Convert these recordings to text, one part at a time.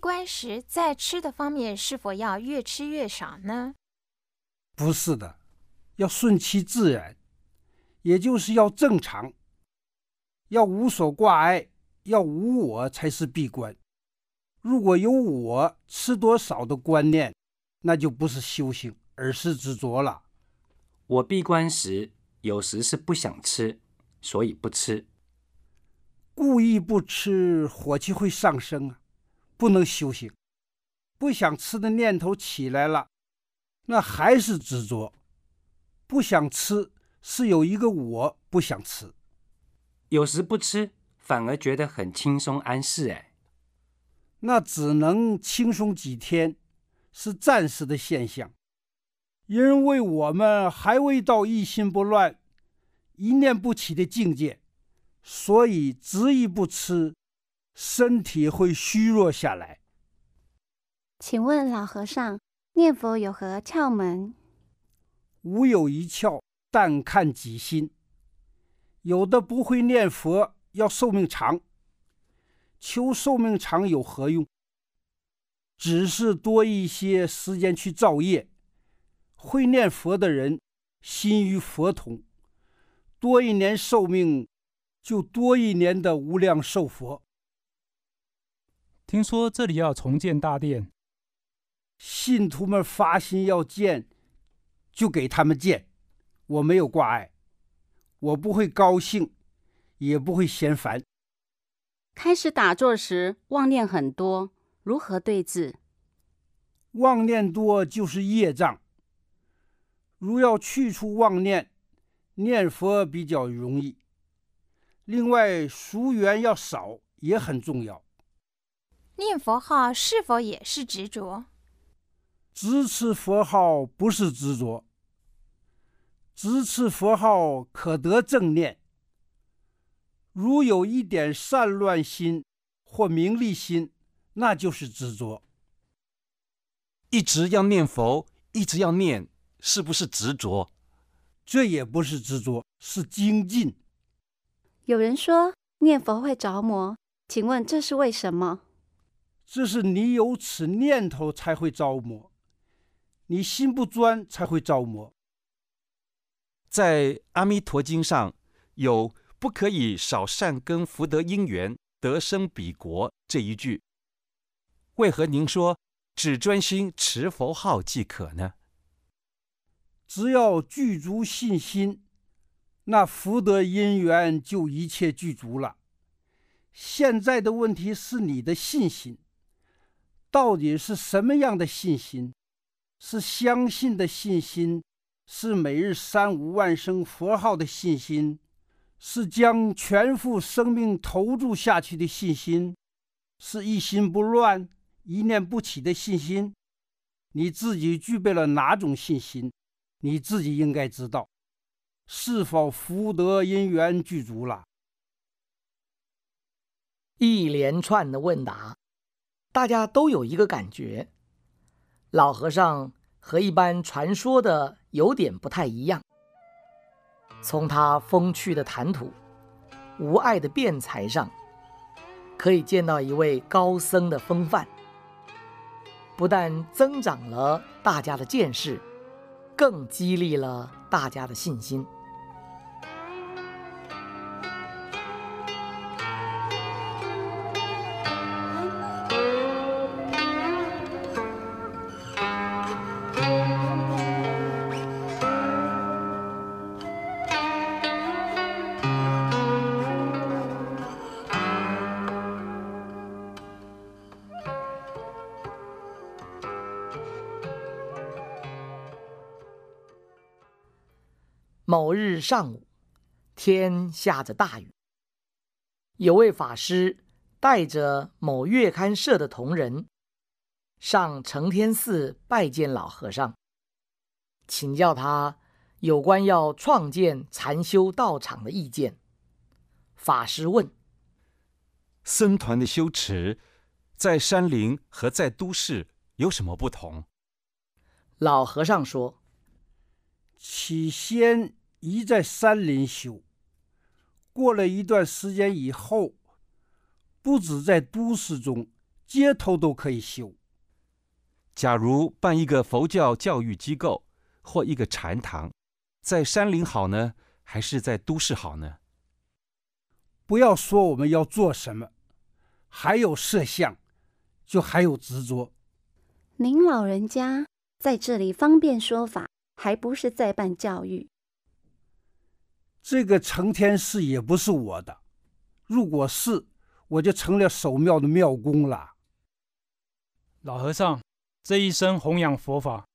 关时，在吃的方面是否要越吃越少呢？不是的，要顺其自然，也就是要正常，要无所挂碍，要无我才是闭关。如果有我吃多少的观念，那就不是修行，而是执着了。我闭关时，有时是不想吃，所以不吃。故意不吃，火气会上升啊，不能修行。不想吃的念头起来了，那还是执着。不想吃是有一个我不想吃，有时不吃反而觉得很轻松安适。哎，那只能轻松几天，是暂时的现象。因为我们还未到一心不乱、一念不起的境界。所以执意不吃，身体会虚弱下来。请问老和尚，念佛有何窍门？无有一窍，但看己心。有的不会念佛，要寿命长，求寿命长有何用？只是多一些时间去造业。会念佛的人，心与佛同，多一年寿命。就多一年的无量寿佛。听说这里要重建大殿，信徒们发心要建，就给他们建。我没有挂碍，我不会高兴，也不会嫌烦。开始打坐时妄念很多，如何对治？妄念多就是业障。如要去除妄念，念佛比较容易。另外，俗缘要少也很重要。念佛号是否也是执着？支持佛号不是执着，支持佛号可得正念。如有一点散乱心或名利心，那就是执着。一直要念佛，一直要念，是不是执着？这也不是执着，是精进。有人说念佛会着魔，请问这是为什么？这是你有此念头才会着魔，你心不专才会着魔。在《阿弥陀经》上有“不可以少善根福德因缘得生彼国”这一句，为何您说只专心持佛号即可呢？只要具足信心。那福德因缘就一切具足了。现在的问题是你的信心，到底是什么样的信心？是相信的信心，是每日三五万声佛号的信心，是将全副生命投注下去的信心，是一心不乱、一念不起的信心。你自己具备了哪种信心？你自己应该知道。是否福德因缘具足了？一连串的问答，大家都有一个感觉：老和尚和一般传说的有点不太一样。从他风趣的谈吐、无碍的辩才上，可以见到一位高僧的风范。不但增长了大家的见识，更激励了大家的信心。某日上午，天下着大雨。有位法师带着某月刊社的同仁上承天寺拜见老和尚，请教他有关要创建禅修道场的意见。法师问：“僧团的修持，在山林和在都市有什么不同？”老和尚说：“起先。”一在山林修，过了一段时间以后，不止在都市中，街头都可以修。假如办一个佛教教育机构或一个禅堂，在山林好呢，还是在都市好呢？不要说我们要做什么，还有设想，就还有执着。您老人家在这里方便说法，还不是在办教育？这个承天寺也不是我的，如果是，我就成了守庙的庙公了。老和尚，这一生弘扬佛法，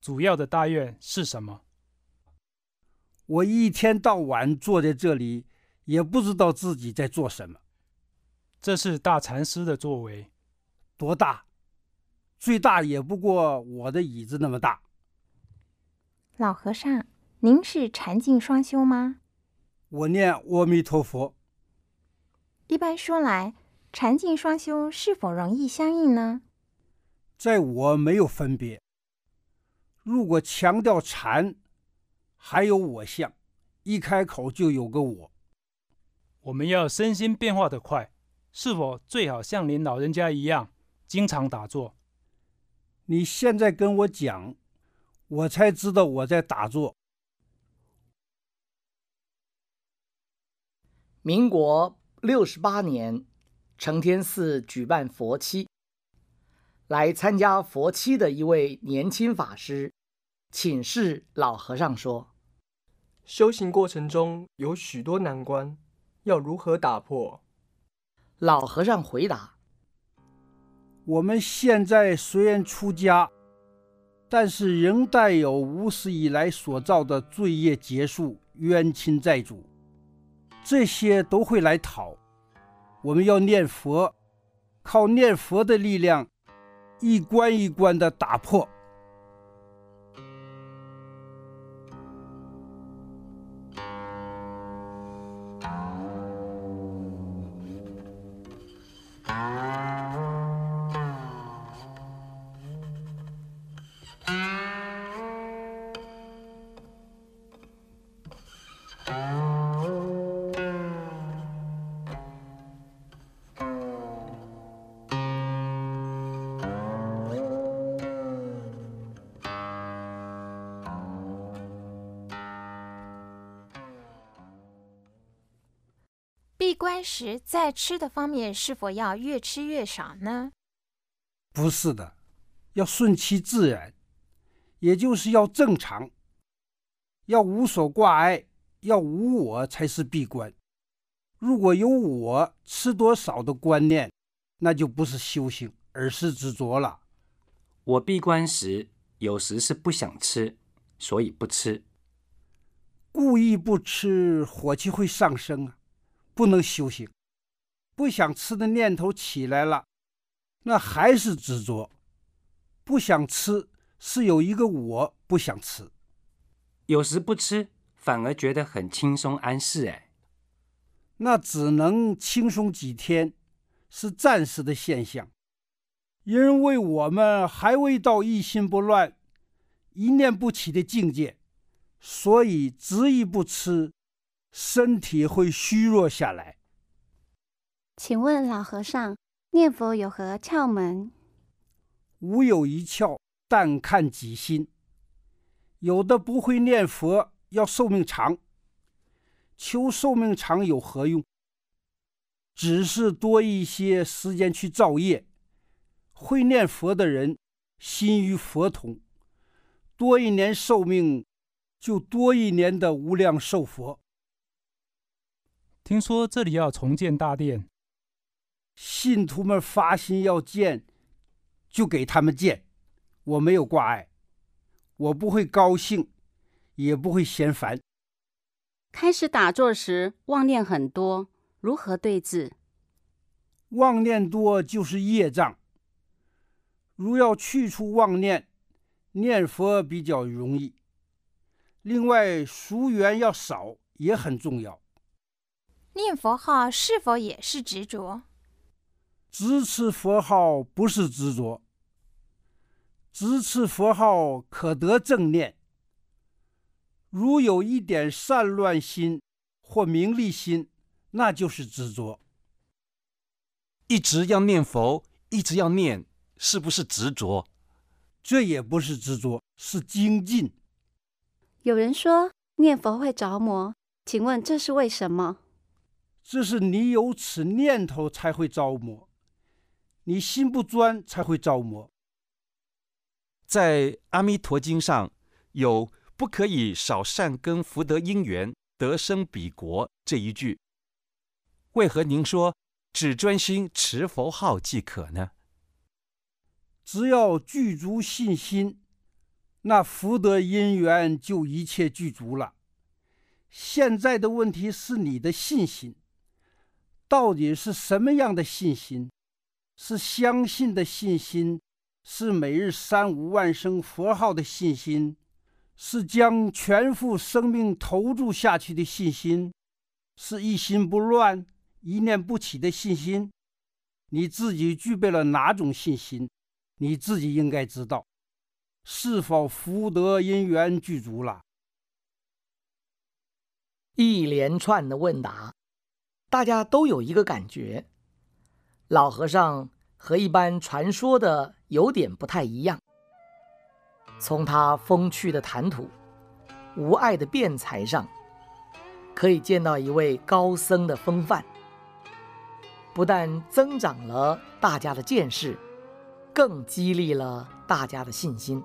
主要的大愿是什么？我一天到晚坐在这里，也不知道自己在做什么。这是大禅师的作为，多大？最大也不过我的椅子那么大。老和尚，您是禅净双修吗？我念阿弥陀佛。一般说来，禅净双修是否容易相应呢？在我没有分别。如果强调禅，还有我相，一开口就有个我。我们要身心变化的快，是否最好像您老人家一样，经常打坐？你现在跟我讲，我才知道我在打坐。民国六十八年，承天寺举办佛七，来参加佛七的一位年轻法师请示老和尚说：“修行过程中有许多难关，要如何打破？”老和尚回答。我们现在虽然出家，但是仍带有无始以来所造的罪业结束、冤亲债主，这些都会来讨。我们要念佛，靠念佛的力量，一关一关的打破。闭关时，在吃的方面是否要越吃越少呢？不是的，要顺其自然，也就是要正常，要无所挂碍，要无我才是闭关。如果有我吃多少的观念，那就不是修行，而是执着了。我闭关时有时是不想吃，所以不吃。故意不吃，火气会上升啊。不能修行，不想吃的念头起来了，那还是执着。不想吃是有一个我不想吃，有时不吃反而觉得很轻松安适哎。那只能轻松几天，是暂时的现象，因为我们还未到一心不乱、一念不起的境界，所以执意不吃。身体会虚弱下来。请问老和尚，念佛有何窍门？无有一窍，但看己心。有的不会念佛，要寿命长。求寿命长有何用？只是多一些时间去造业。会念佛的人，心与佛同，多一年寿命，就多一年的无量寿佛。听说这里要重建大殿，信徒们发心要建，就给他们建。我没有挂碍，我不会高兴，也不会嫌烦。开始打坐时妄念很多，如何对治？妄念多就是业障。如要去除妄念，念佛比较容易。另外，俗缘要少也很重要。念佛号是否也是执着？支持佛号不是执着，支持佛号可得正念。如有一点散乱心或名利心，那就是执着。一直要念佛，一直要念，是不是执着？这也不是执着，是精进。有人说念佛会着魔，请问这是为什么？这是你有此念头才会着魔，你心不专才会着魔。在《阿弥陀经》上有“不可以少善根福德因缘得生彼国”这一句，为何您说只专心持佛号即可呢？只要具足信心，那福德因缘就一切具足了。现在的问题是你的信心，到底是什么样的信心？是相信的信心？是每日三五万声佛号的信心，是将全副生命投注下去的信心，是一心不乱、一念不起的信心。你自己具备了哪种信心？你自己应该知道，是否福德因缘具足了？一连串的问答，大家都有一个感觉：老和尚和一般传说的。有点不太一样。从他风趣的谈吐、无碍的辩才上，可以见到一位高僧的风范。不但增长了大家的见识，更激励了大家的信心。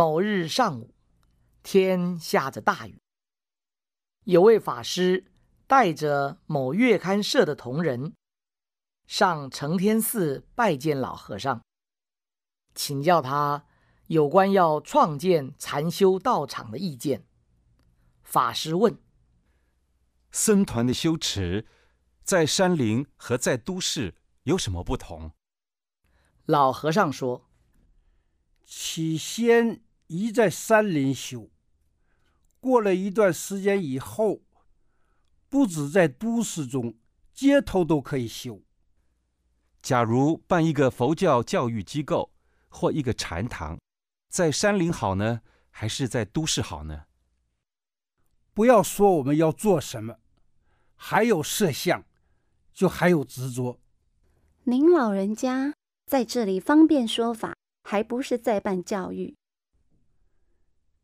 某日上午，天下着大雨。有位法师带着某月刊社的同仁上承天寺拜见老和尚，请教他有关要创建禅修道场的意见。法师问：“僧团的修持，在山林和在都市有什么不同？”老和尚说：“起先。”一在山林修，过了一段时间以后，不止在都市中，街头都可以修。假如办一个佛教教育机构或一个禅堂，在山林好呢，还是在都市好呢？不要说我们要做什么，还有设想，就还有执着。您老人家在这里方便说法，还不是在办教育？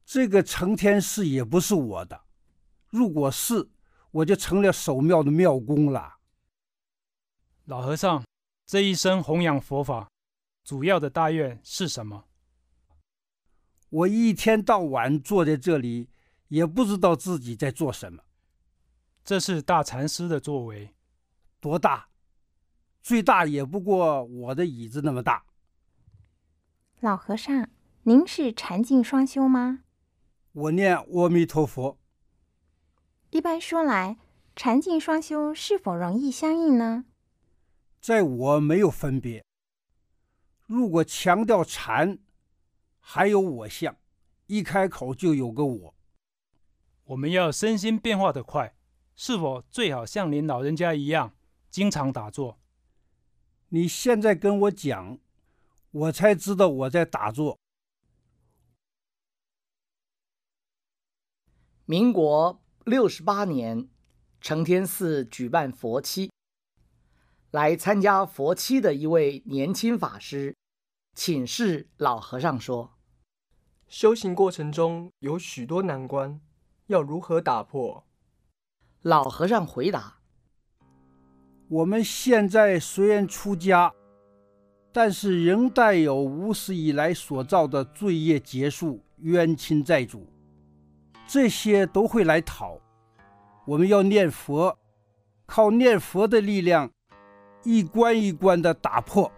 这个承天寺也不是我的，如果是，我就成了守庙的庙公了。老和尚，这一生弘扬佛法，主要的大愿是什么？我一天到晚坐在这里，也不知道自己在做什么。这是大禅师的作为，多大？最大也不过我的椅子那么大。老和尚，您是禅净双修吗？我念阿弥陀佛。一般说来，禅净双修是否容易相应呢？在我没有分别。如果强调禅，还有我相，一开口就有个我。我们要身心变化的快，是否最好像您老人家一样，经常打坐？你现在跟我讲，我才知道我在打坐。民国六十八年，承天寺举办佛七。来参加佛七的一位年轻法师，请示老和尚说：“修行过程中有许多难关，要如何打破？”老和尚回答：“我们现在虽然出家，但是仍带有无始以来所造的罪业结束、冤亲债主。”这些都会来讨，我们要念佛，靠念佛的力量，一关一关的打破。